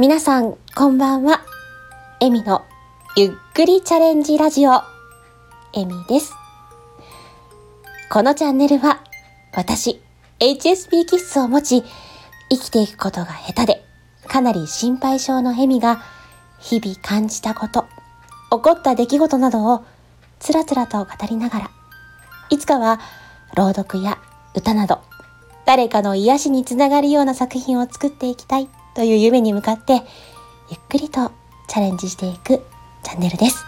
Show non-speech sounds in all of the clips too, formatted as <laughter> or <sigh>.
皆さん、こんばんは。エミのゆっくりチャレンジラジオ、エミです。このチャンネルは、私、HSP 気質を持ち、生きていくことが下手で、かなり心配性のエミが、日々感じたこと、起こった出来事などを、つらつらと語りながら、いつかは、朗読や歌など、誰かの癒しにつながるような作品を作っていきたいという夢に向かってゆっくりとチャレンジしていくチャンネルです。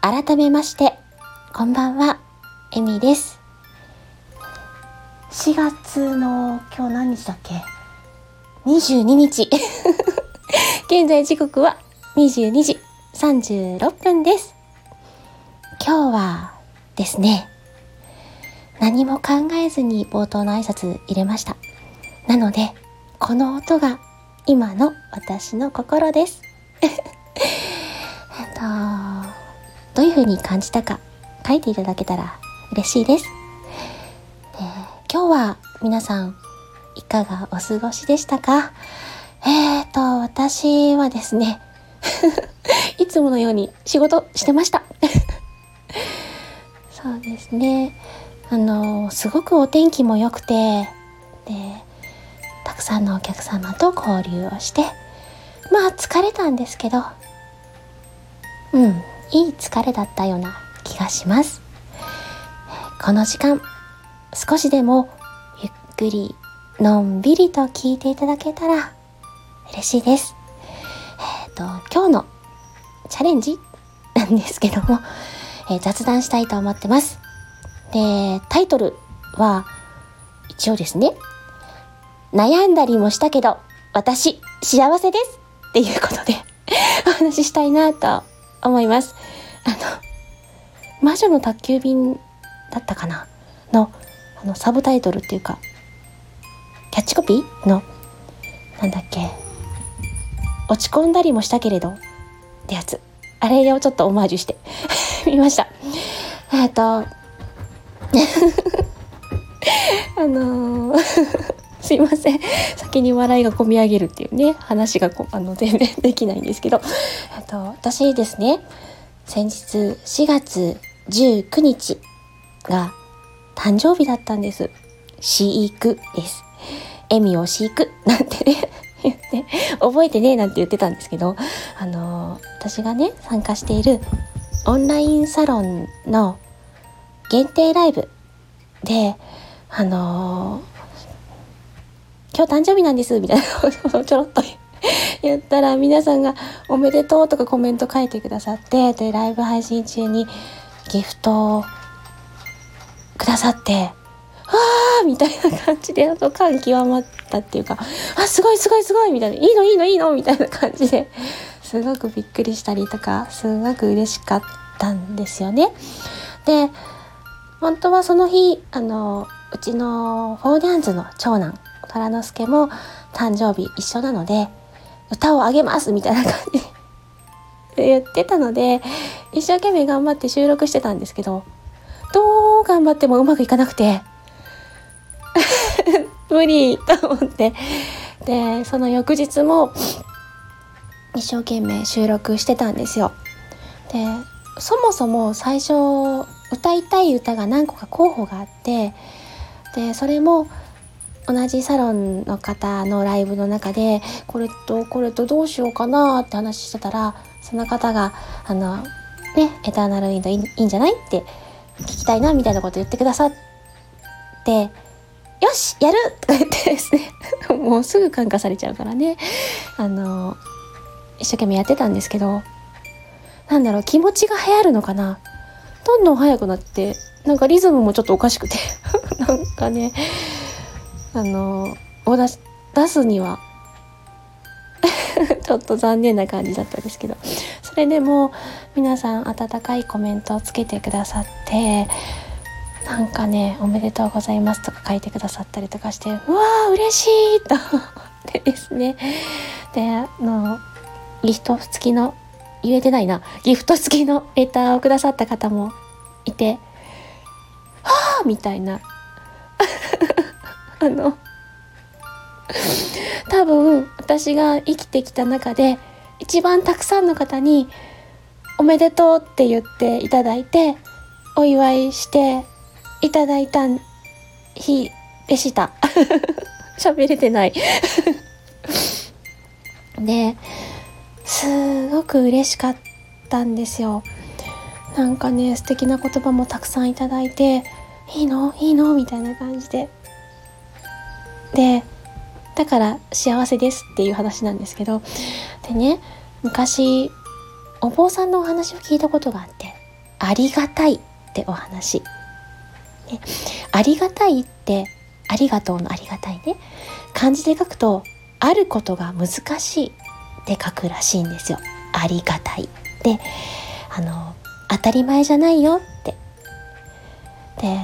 改めまして、こんばんは、エミです。4月の今日何日だっけ ?22 日。<laughs> 現在時刻は22時36分です。今日はですね、何も考えずに冒頭の挨拶入れました。なので、この音が今の私の心です。<laughs> えっと、どういう風に感じたか書いていただけたら嬉しいです。で今日は皆さんいかがお過ごしでしたか？えっ、ー、と、私はですね、<laughs> いつものように仕事してました。<laughs> そうですね。あの、すごくお天気も良くて、で、たくさんのお客様と交流をしてまあ疲れたんですけどうんいい疲れだったような気がします。この時間少しでもゆっくりのんびりと聞いていただけたら嬉しいです。えっ、ー、と今日のチャレンジなんですけども、えー、雑談したいと思ってます。でタイトルは一応ですね悩んだりもしたけど、私、幸せですっていうことで <laughs> お話ししたいなと思います。あの、魔女の宅急便だったかなの、あの、サブタイトルっていうか、キャッチコピーの、なんだっけ、落ち込んだりもしたけれど、ってやつ。あれをちょっとオマージュして <laughs> 見ました。えっと、<laughs> あのーすいません。先に笑いがこみ上げるっていうね話がこあの全然できないんですけど。と私ですね先日4月19日が誕生日だったんです。飼育です。エミを飼育なんてね言って覚えてねえなんて言ってたんですけどあの私がね参加しているオンラインサロンの限定ライブであの今日誕生日なんです、みたいなことをちょろっと言ったら、皆さんがおめでとうとかコメント書いてくださって、で、ライブ配信中にギフトをくださって、わーみたいな感じで、あと感極まったっていうか、あ、すごいすごいすごいみたいな、いいのいいのいいのみたいな感じで、すごくびっくりしたりとか、すごく嬉しかったんですよね。で、本当はその日、あの、うちのフォーデャンズの長男虎之助も誕生日一緒なので歌をあげますみたいな感じで <laughs> 言ってたので一生懸命頑張って収録してたんですけどどう頑張ってもうまくいかなくて <laughs> 無理と思ってでその翌日も一生懸命収録してたんですよ。でそもそも最初歌いたい歌が何個か候補があってでそれも同じサロンの方のライブの中でこれとこれとどうしようかなって話してたらその方があのねエターナルウィンドいいんじゃないって聞きたいなみたいなこと言ってくださってよしやる! <laughs> とか言ってですね <laughs> もうすぐ感化されちゃうからね。あの一生懸命やってたんですけどなんだろう気持ちが流行るのかな。どんどん速くなってなんかリズムもちょっとおかしくて <laughs> なんかねあのを出出すには <laughs> ちょっと残念な感じだったんですけどそれでも皆さん温かいコメントをつけてくださってなんかね「おめでとうございます」とか書いてくださったりとかしてうわー嬉しいと <laughs> 思ってですねであのギフト付きの言えてないなギフト付きのレターをくださった方もいて「はあ!」みたいなあの <laughs> 多分私が生きてきた中で一番たくさんの方に「おめでとう」って言っていただいてお祝いしていただいた日でした。<laughs> 喋れてない。<laughs> ですごく嬉しかったんですよ。なんかね素敵な言葉もたくさんいただいていいの？いいの？みたいな感じで。でだから幸せですっていう話なんですけどでね昔お坊さんのお話を聞いたことがあってありがたいってお話、ね、ありがたいってありがとうのありがたいね。漢字で書くとあることが難しいって書くらしいんですよ。ありがたいであの当たり前じゃないよって。で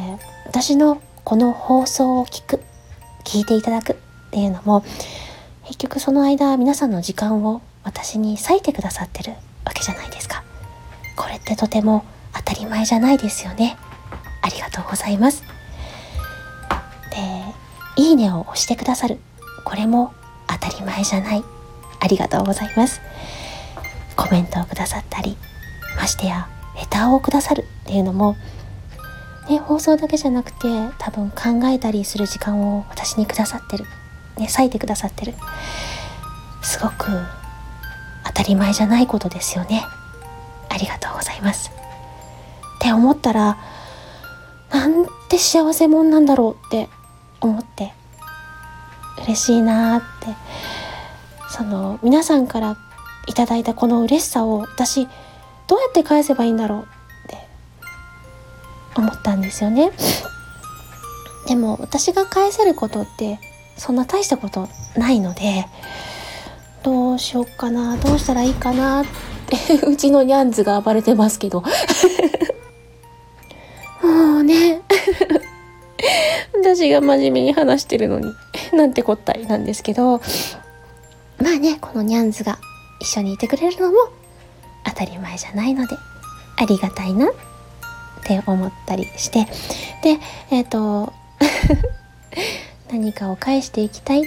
私のこの放送を聞く聞いていただくっていうのも結局その間皆さんの時間を私に割いてくださってるわけじゃないですか。これってとても当たり前じゃないですよね。ありがとうございます。でいいねを押してくださる。これも当たり前じゃない。ありがとうございます。コメントをくださったりましてやレターをくださるっていうのもね、放送だけじゃなくて多分考えたりする時間を私にくださってる、ね、割いてくださってる。すごく当たり前じゃないことですよね。ありがとうございます。って思ったらなんて幸せもんなんだろうって思って。嬉しいなって。その皆さんからいただいたこの嬉しさを私どうやって返せばいいんだろう思ったんですよね。でも私が返せることってそんな大したことないのでどうしよっかなどうしたらいいかなってうちのニャンズが暴れてますけど。もうね私が真面目に話してるのになんてこったいなんですけど。まあねこのニャンズが一緒にいてくれるのも当たり前じゃないのでありがたいな。って思ったりしてでえっ、ー、と何かを返していきたいっ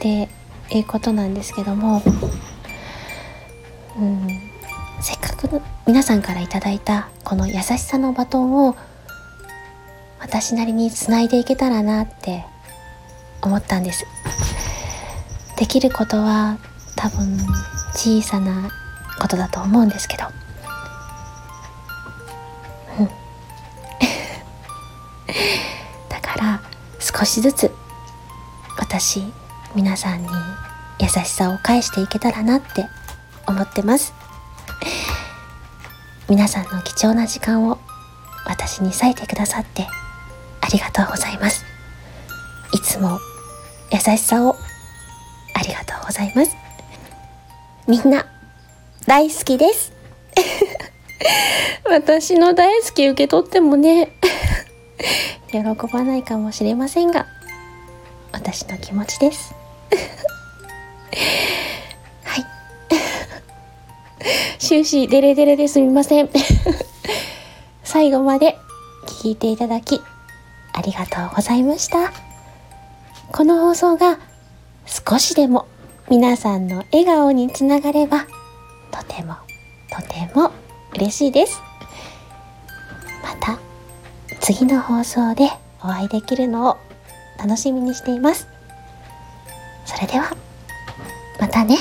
ていうことなんですけども、うん、せっかく皆さんから頂いたこの優しさのバトンを私なりにつないでいけたらなって思ったんです。できることは多分小さなことだと思うんですけど、から少しずつ私皆さんに優しさを返していけたらなって思ってます。<laughs> 皆さんの貴重な時間を私に割いてくださってありがとうございます。いつも優しさをありがとうございます。みんな大好きです。<laughs> 私の大好き受け取ってもね喜ばないかもしれませんが私の気持ちです。<laughs> はい。<laughs> 終始デレデレですみません。<laughs> 最後まで聞いていただきありがとうございました。この放送が少しでも皆さんの笑顔につながればとてもとても嬉しいです。次の放送でお会いできるのを楽しみにしていますそれではまたね。